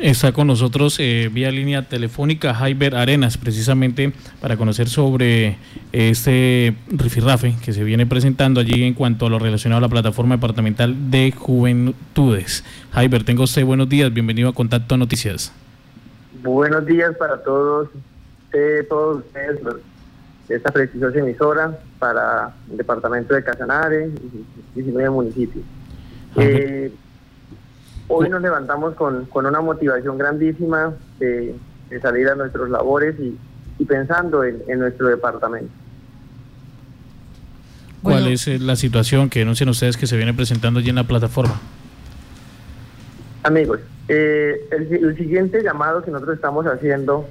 Está con nosotros eh, vía línea telefónica Jaiber Arenas, precisamente para conocer sobre este rifirrafe que se viene presentando allí en cuanto a lo relacionado a la plataforma departamental de juventudes. Jaiber, tengo usted buenos días, bienvenido a Contacto Noticias. Buenos días para todos, eh, todos ustedes de esta preciosa emisora para el departamento de Casanare y 19 municipios. Eh, Hoy nos levantamos con, una motivación grandísima de, salir a nuestros labores y, pensando en, nuestro departamento. ¿Cuál es eh, la situación que denuncian ustedes que se viene presentando allí en la plataforma? Amigos, eh, el, siguiente llamado que nosotros estamos haciendo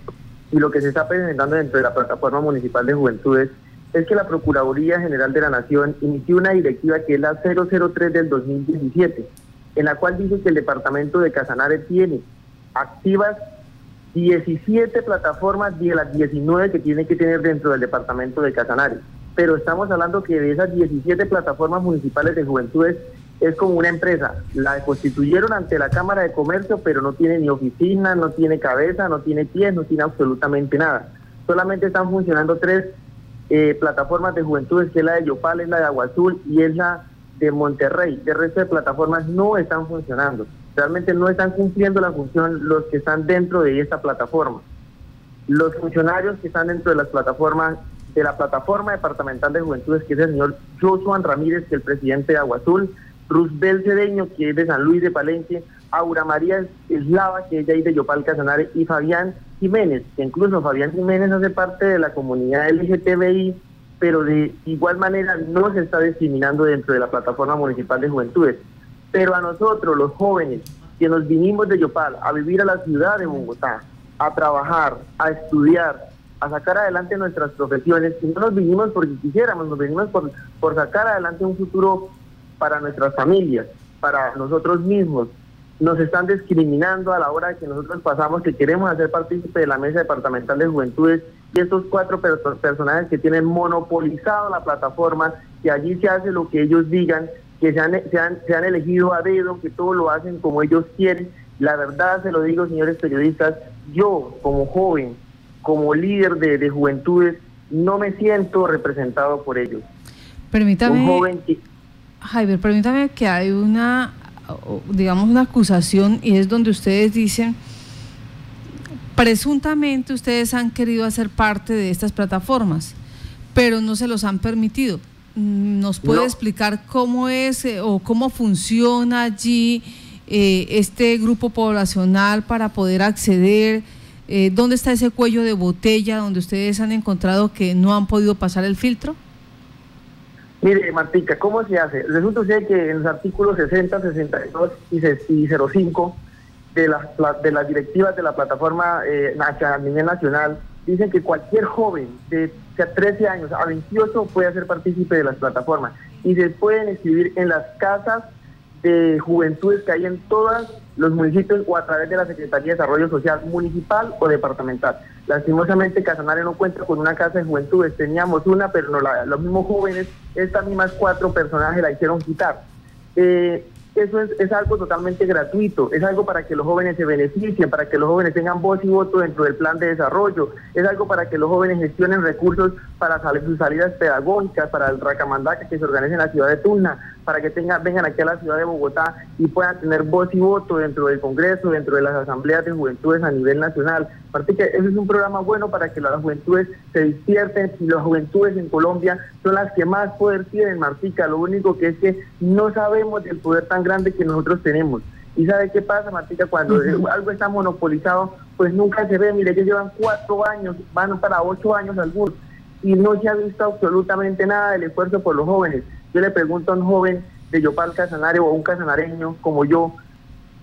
y lo que se está presentando dentro de la plataforma municipal de juventudes es que la Procuraduría General de la Nación inició una directiva que es la 003 del 2017 en la cual dice que el departamento de Casanare tiene activas 17 plataformas de las 19 que tiene que tener dentro del departamento de Casanare. Pero estamos hablando que de esas 17 plataformas municipales de juventudes es como una empresa. La constituyeron ante la Cámara de Comercio, pero no tiene ni oficina, no tiene cabeza, no tiene pies, no tiene absolutamente nada. Solamente están funcionando tres eh, plataformas de juventudes, que es la de Yopal, es la de Agua Azul y es la de Monterrey, de resto de plataformas no están funcionando. Realmente no están cumpliendo la función los que están dentro de esta plataforma. Los funcionarios que están dentro de las plataformas, de la plataforma departamental de juventudes, que es el señor Josuan Ramírez, que es el presidente de Agua Azul, Rusbel Cedeño, que es de San Luis de Palenque, Aura María Eslava, que es de ahí de Yopal Casanare, y Fabián Jiménez, que incluso Fabián Jiménez hace parte de la comunidad LGTBI pero de igual manera no se está discriminando dentro de la plataforma municipal de juventudes. Pero a nosotros, los jóvenes, que nos vinimos de Yopal a vivir a la ciudad de Bogotá, a trabajar, a estudiar, a sacar adelante nuestras profesiones, y no nos vinimos porque quisiéramos, nos venimos por, por sacar adelante un futuro para nuestras familias, para nosotros mismos, nos están discriminando a la hora que nosotros pasamos que queremos hacer partícipe de la mesa departamental de juventudes y estos cuatro personajes que tienen monopolizado la plataforma, que allí se hace lo que ellos digan, que se han, se han, elegido a dedo, que todo lo hacen como ellos quieren. La verdad, se lo digo, señores periodistas, yo como joven, como líder de, juventudes, no me siento representado por ellos. Permítame, Un joven Javier, permítame que hay una digamos, una acusación y es donde ustedes dicen, presuntamente ustedes han querido hacer parte de estas plataformas, pero no se los han permitido. ¿Nos puede explicar cómo es eh, o cómo funciona allí eh, este grupo poblacional para poder acceder? Eh, ¿Dónde está ese cuello de botella donde ustedes han encontrado que no han podido pasar el filtro? Mire, Martica, ¿cómo se hace? Resulta que en los artículos 60, 62 y 05 de las, de las directivas de la plataforma eh, a nivel nacional dicen que cualquier joven de 13 años a 28 puede ser partícipe de las plataformas y se pueden inscribir en las casas de juventudes que hay en todos los municipios o a través de la Secretaría de Desarrollo Social municipal o departamental. Lastimosamente Casanare no cuenta con una casa de juventudes, teníamos una, pero no la, los mismos jóvenes, estas mismas cuatro personajes la hicieron quitar. Eh, eso es, es, algo totalmente gratuito, es algo para que los jóvenes se beneficien, para que los jóvenes tengan voz y voto dentro del plan de desarrollo, es algo para que los jóvenes gestionen recursos para sus salidas pedagógicas, para el Racamandaca que se organice en la ciudad de Tuna, para que tengan, vengan aquí a la ciudad de Bogotá y puedan tener voz y voto dentro del Congreso, dentro de las asambleas de juventudes a nivel nacional. Aparte que ese es un programa bueno para que las juventudes se despierten y las juventudes en Colombia son las que más poder tienen, Martica. Lo único que es que no sabemos del poder tan grande que nosotros tenemos. ¿Y sabe qué pasa, Martica? Cuando algo está monopolizado, pues nunca se ve. Mire, ellos llevan cuatro años, van para ocho años algunos, y no se ha visto absolutamente nada del esfuerzo por los jóvenes. Yo le pregunto a un joven de Yopal Casanario o un casanareño como yo,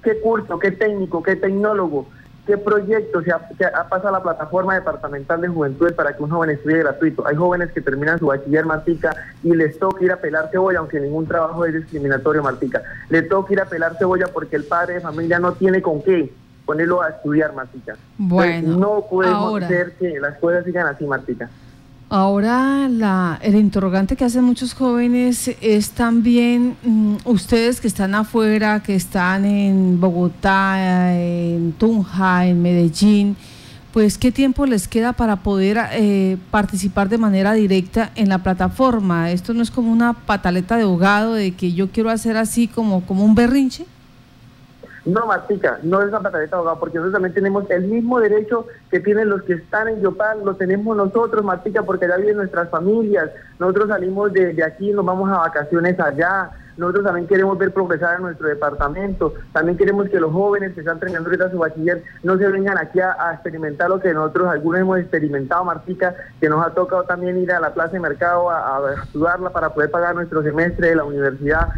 ¿qué curso, qué técnico, qué tecnólogo ¿Qué proyecto se ha, pasado a la plataforma departamental de juventudes para que un joven estudie gratuito? Hay jóvenes que terminan su bachiller Martica y les toca ir a pelar cebolla, aunque ningún trabajo es discriminatorio Martica. Le toca ir a pelar cebolla porque el padre de familia no tiene con qué ponerlo a estudiar Martica. Bueno, no podemos hacer que las cosas sigan así Martica. Ahora la, el interrogante que hacen muchos jóvenes es también mm, ustedes que están afuera, que están en Bogotá, en Tunja, en Medellín, pues qué tiempo les queda para poder eh, participar de manera directa en la plataforma. Esto no es como una pataleta de ahogado de que yo quiero hacer así como, como un berrinche. No, Martica, no es una pataleta de ahogado, porque nosotros también tenemos el mismo derecho que tienen los que están en Yopal, lo tenemos nosotros, Martica, porque allá viven nuestras familias. Nosotros salimos de, de aquí, nos vamos a vacaciones allá nosotros también queremos ver progresar en nuestro departamento. También queremos que los jóvenes que están terminando ahorita su bachiller no se vengan aquí a, experimentar lo que nosotros algunos hemos experimentado, Martica, que nos ha tocado también ir a la plaza de mercado a, a estudiarla para poder pagar nuestro semestre de la universidad.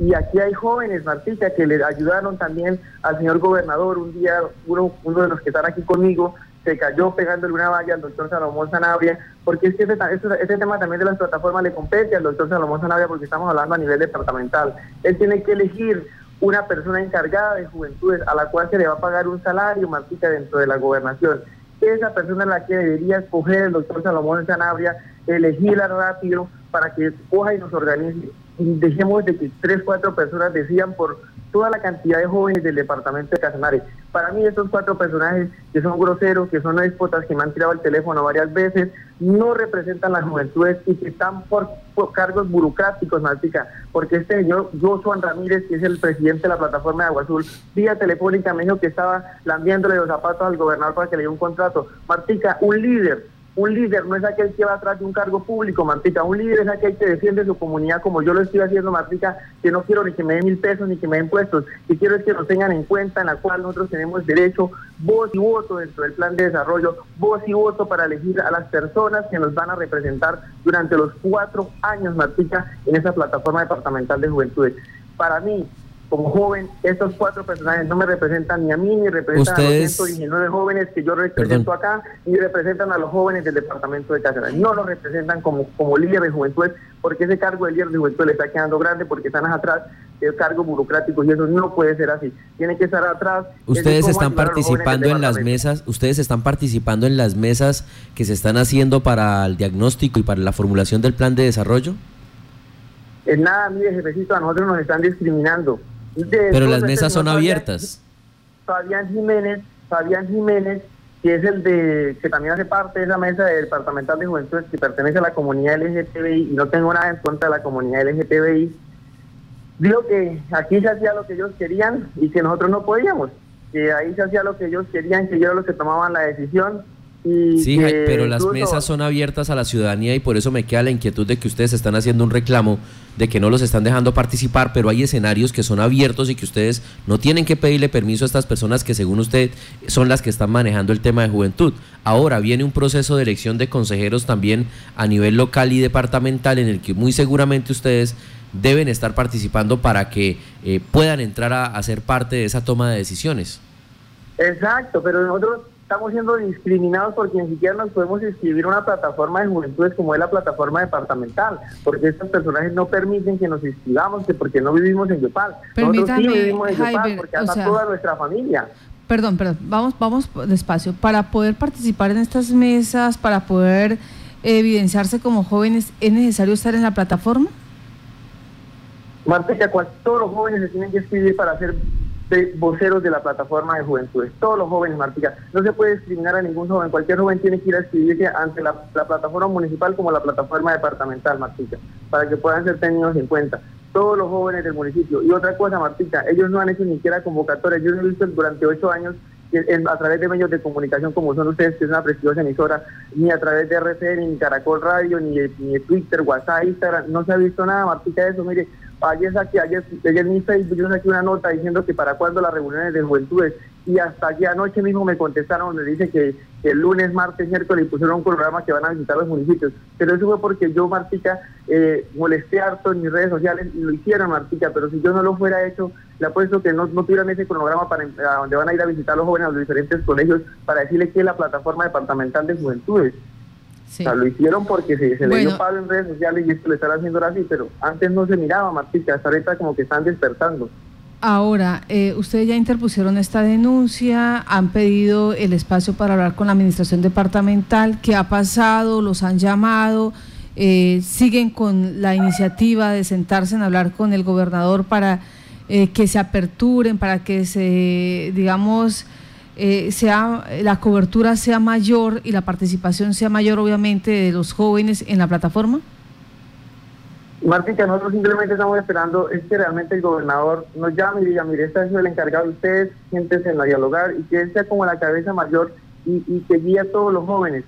Y aquí hay jóvenes, Martica, que le ayudaron también al señor gobernador. Un día, uno, uno de los que están aquí conmigo, se cayó pegándole una valla al doctor Salomón Sanabria, porque es que este, este, tema también de las plataformas le compete al doctor Salomón Sanabria porque estamos hablando a nivel departamental. Él tiene que elegir una persona encargada de juventudes a la cual se le va a pagar un salario, Martica, dentro de la gobernación. Esa persona es la que debería escoger el doctor Salomón Sanabria, elegirla rápido para que coja y nos organice. Dejemos de que tres, cuatro personas decidan por toda la cantidad de jóvenes del departamento de Casanare. Para mí estos cuatro personajes que son groseros, que son déspotas, que me han tirado el teléfono varias veces, no representan las juventudes y que están por, cargos burocráticos, Martica, porque este señor Josué Ramírez, que es el presidente de la plataforma de Agua Azul, vía telefónica me dijo que estaba lambiéndole los zapatos al gobernador para que le diera un contrato. Martica, un líder un líder no es aquel que va atrás de un cargo público, Martica. Un líder es aquel que defiende su comunidad como yo lo estoy haciendo, Martica, que no quiero ni que me den mil pesos ni que me den puestos. Y quiero es que nos tengan en cuenta en la cual nosotros tenemos derecho, voz y voto dentro del plan de desarrollo, voz y voto para elegir a las personas que nos van a representar durante los cuatro años, Martica, en esa plataforma departamental de juventudes. Para mí, como joven, estos cuatro personajes no me representan ni a mí, ni representan a los 119 jóvenes que yo represento acá, ni representan a los jóvenes del departamento de Casanare. No los representan como, como líder de juventud, porque ese cargo de líder de juventud le está quedando grande, porque están atrás del cargo burocrático y eso no puede ser así. Tiene que estar atrás. Ustedes están participando en las mesas, ustedes están participando en las mesas que se están haciendo para el diagnóstico y para la formulación del plan de desarrollo. En nada, mire, jefecito, a nosotros nos están discriminando pero las mesas son abiertas. Fabián Jiménez, Fabián Jiménez, que es el de que también hace parte de esa mesa del departamental de juventud que pertenece a la comunidad LGTBI y no tengo nada en contra de la comunidad LGTBI, dijo que aquí se hacía lo que ellos querían y que nosotros no podíamos, que ahí se hacía lo que ellos querían, que ellos eran los que tomaban la decisión sí, pero las mesas son abiertas a la ciudadanía y por eso me queda la inquietud de que ustedes están haciendo un reclamo de que no los están dejando participar, pero hay escenarios que son abiertos y que ustedes no tienen que pedirle permiso a estas personas que según usted son las que están manejando el tema de juventud. Ahora viene un proceso de elección de consejeros también a nivel local y departamental en el que muy seguramente ustedes deben estar participando para que eh, puedan entrar a, a ser parte de esa toma de decisiones. Exacto, pero nosotros estamos siendo discriminados porque ni siquiera nos podemos inscribir una plataforma de juventudes como es la plataforma departamental, porque estos personajes no permiten que nos inscribamos, que porque no vivimos en Yopal. Nosotros sí vivimos en Yopal porque hasta toda nuestra familia. Perdón, perdón, vamos, vamos despacio. Para poder participar en estas mesas, para poder evidenciarse como jóvenes, ¿es necesario estar en la plataforma? Marta, todos los jóvenes se tienen que inscribir para hacer de voceros de la plataforma de juventudes. Todos los jóvenes, Martica. No se puede discriminar a ningún joven. Cualquier joven tiene que ir a escribirse ante la, plataforma municipal como la plataforma departamental, Martica, para que puedan ser tenidos en cuenta. Todos los jóvenes del municipio. Y otra cosa, Martica, ellos no han hecho ni siquiera convocatorias. Yo he visto durante ocho años a través de medios de comunicación como son ustedes, que es una prestigiosa emisora, ni a través de RCN, ni Caracol Radio, ni ni Twitter, WhatsApp, Instagram, no se ha visto nada, Martica, de eso. Mire, ayer saqué, ayer, ayer en mi Facebook yo saqué una nota diciendo que para cuándo las reuniones de juventudes y hasta aquí anoche mismo me contestaron donde dice que, el lunes, martes, miércoles pusieron un programa que van a visitar los municipios. Pero eso fue porque yo, Martica, eh, molesté harto en mis redes sociales y lo hicieron, Martica, pero si yo no lo fuera hecho, le apuesto que no, no tuvieran ese cronograma para donde van a ir a visitar los jóvenes a los diferentes colegios para decirles que es la plataforma departamental de juventudes. O sea, lo hicieron porque se, se le dio palo en redes sociales y esto le están haciendo así, pero antes no se miraba, Martica, hasta ahorita como que están despertando. Ahora, eh, ustedes ya interpusieron esta denuncia, han pedido el espacio para hablar con la administración departamental. ¿Qué ha pasado? ¿Los han llamado? Eh, ¿Siguen con la iniciativa de sentarse en hablar con el gobernador para eh, que se aperturen, para que se, digamos, sea la cobertura sea mayor y la participación sea mayor, obviamente, de los jóvenes en la plataforma? que nosotros simplemente estamos esperando es que realmente el gobernador nos llame y diga, mire, este es el encargado de ustedes, siéntense en dialogar y que él sea como la cabeza mayor y, que guíe a todos los jóvenes.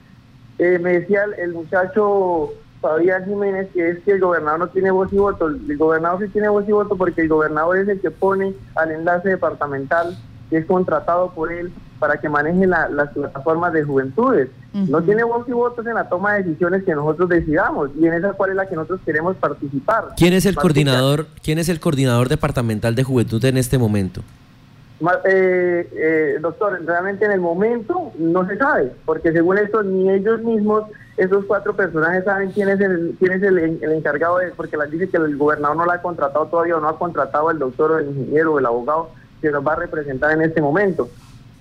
Eh, me decía el, muchacho Fabián Jiménez que es que el gobernador no tiene voz y voto. El gobernador sí tiene voz y voto porque el gobernador es el que pone al enlace departamental que es contratado por él para que maneje las plataformas de juventudes. No tiene voz y votos en la toma de decisiones que nosotros decidamos y en esa cual es la que nosotros queremos participar. ¿Quién es el coordinador? ¿Quién es el coordinador departamental de juventud en este momento? Eh, eh, doctor, realmente en el momento no se sabe, porque según esto ni ellos mismos, esos cuatro personajes saben quién es el quién es el, encargado de, porque les dice que el gobernador no la ha contratado todavía o no ha contratado el doctor o el ingeniero o el abogado que nos va a representar en este momento.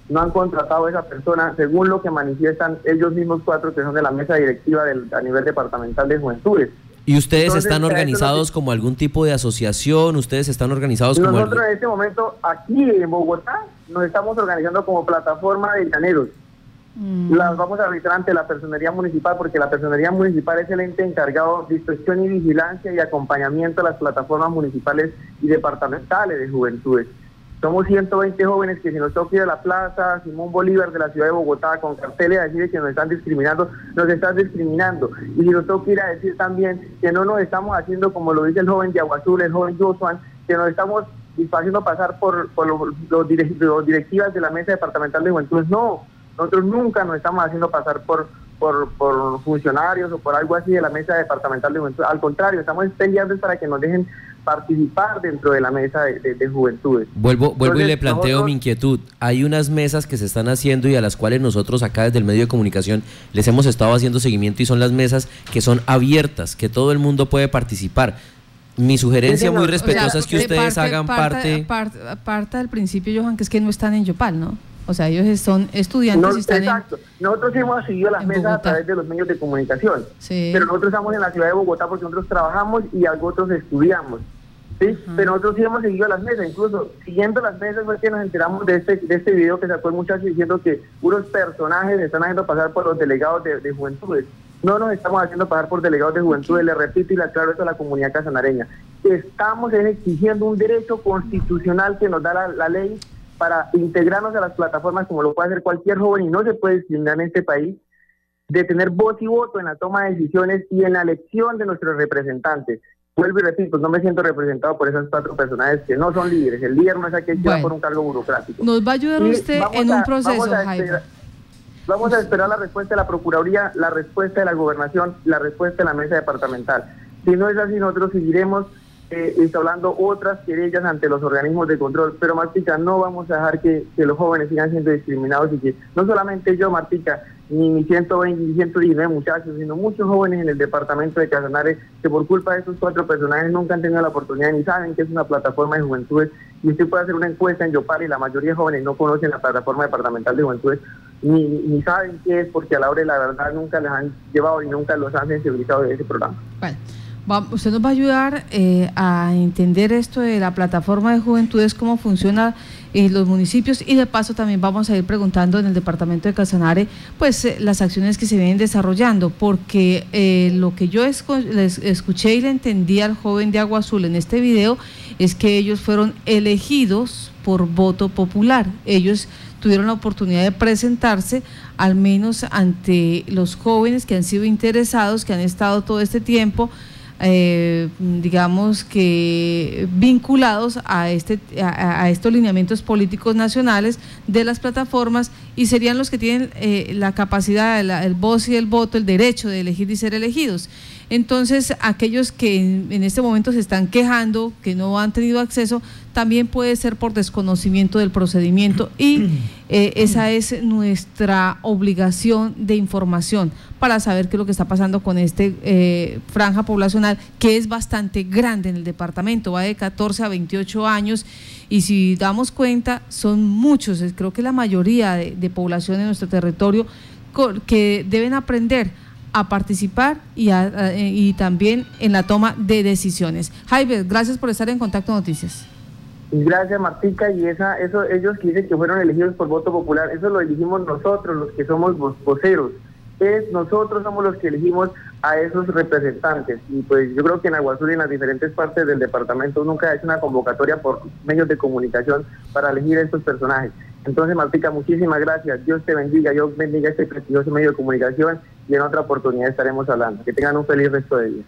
No han contratado a esa persona, según lo que manifiestan ellos mismos cuatro que son de la mesa directiva del, a nivel departamental de juventudes. ¿Y ustedes están organizados como algún tipo de asociación? ¿Ustedes están organizados como Nosotros en este momento, aquí en Bogotá, nos estamos organizando como plataforma de llaneros. Mm. Las vamos a arbitrar ante la personería municipal porque la personería municipal es el ente encargado de inspección y vigilancia y acompañamiento a las plataformas municipales y departamentales de juventudes. Somos 120 jóvenes que si nos toca ir a la plaza Simón Bolívar de la ciudad de Bogotá con carteles a decir que nos están discriminando, nos están discriminando. Y si nos toca ir a decir también que no nos estamos haciendo como lo dice el joven de Aguazul, el joven Josuan, que nos estamos haciendo pasar por, los, directivas de la Mesa Departamental de Juventud. No, nosotros nunca nos estamos haciendo pasar por, por, por funcionarios o por algo así de la Mesa Departamental de Juventud. Al contrario, estamos peleando para que nos dejen participar dentro de la mesa de, juventudes. Vuelvo, vuelvo y le planteo mi inquietud. Hay unas mesas que se están haciendo y a las cuales nosotros acá desde el medio de comunicación les hemos estado haciendo seguimiento y son las mesas que son abiertas, que todo el mundo puede participar. Mi sugerencia muy respetuosa es que ustedes hagan parte... Parte, del principio, Johan, que es que no están en Yopal, ¿no? O sea, ellos son estudiantes y están exacto. Nosotros hemos seguido las mesas a través de los medios de comunicación, pero nosotros estamos en la ciudad de Bogotá porque nosotros trabajamos y algo otros estudiamos. ¿sí? Pero nosotros sí hemos seguido las mesas, incluso siguiendo las mesas fue que nos enteramos de este, de este video que sacó el muchacho diciendo que unos personajes están haciendo pasar por los delegados de, de juventudes. No nos estamos haciendo pasar por delegados de juventudes, le repito y le aclaro esto a la comunidad casanareña. Estamos exigiendo un derecho constitucional que nos da la, la ley para integrarnos a las plataformas como lo puede hacer cualquier joven y no se puede discriminar en este país, de tener voz y voto en la toma de decisiones y en la elección de nuestros representantes. Vuelvo y repito, no me siento representado por esas cuatro personajes que no son líderes. El líder no es aquel que va por un cargo burocrático. Nos va a ayudar usted en un proceso, vamos a, esperar, vamos a esperar la respuesta de la Procuraduría, la respuesta de la Gobernación, la respuesta de la mesa departamental. Si no es así, nosotros seguiremos eh, instaurando otras querellas ante los organismos de control. Pero Martica, no vamos a dejar que, los jóvenes sigan siendo discriminados y que no solamente yo, Martica, ni mis 120 ni 119 muchachos, sino muchos jóvenes en el departamento de Casanare que por culpa de esos cuatro personajes nunca han tenido la oportunidad ni saben que es una plataforma de juventudes. Y usted puede hacer una encuesta en Yopal y la mayoría de jóvenes no conocen la plataforma departamental de juventudes ni, ni saben qué es porque a la hora de la verdad nunca les han llevado y nunca los han sensibilizado de ese programa. Usted nos va a ayudar eh, a entender esto de la plataforma de juventudes, cómo funciona en los municipios y de paso también vamos a ir preguntando en el departamento de Casanare pues eh, las acciones que se vienen desarrollando porque eh, lo que yo les escuché y le entendí al joven de Agua Azul en este video es que ellos fueron elegidos por voto popular. Ellos tuvieron la oportunidad de presentarse al menos ante los jóvenes que han sido interesados que han estado todo este tiempo eh, digamos que vinculados a, este, a, estos lineamientos políticos nacionales de las plataformas y serían los que tienen eh, la capacidad, el voz y el voto, el derecho de elegir y ser elegidos. Entonces, aquellos que en, este momento se están quejando, que no han tenido acceso, también puede ser por desconocimiento del procedimiento y eh, esa es nuestra obligación de información para saber qué es lo que está pasando con este eh, franja poblacional que es bastante grande en el departamento, va de 14 a 28 años y si damos cuenta son muchos, creo que la mayoría de, población en nuestro territorio que deben aprender a participar y, y también en la toma de decisiones. Jaime, gracias por estar en Contacto Noticias. Gracias, Martica. Y esa, eso, ellos que dicen que fueron elegidos por voto popular, eso lo elegimos nosotros, los que somos voceros. Es, nosotros somos los que elegimos a esos representantes. Y pues yo creo que en Aguazul y en las diferentes partes del departamento nunca ha hecho una convocatoria por medios de comunicación para elegir a estos personajes. Entonces, Martica, muchísimas gracias. Dios te bendiga. Dios bendiga este prestigioso medio de comunicación y en otra oportunidad estaremos hablando. Que tengan un feliz resto de día.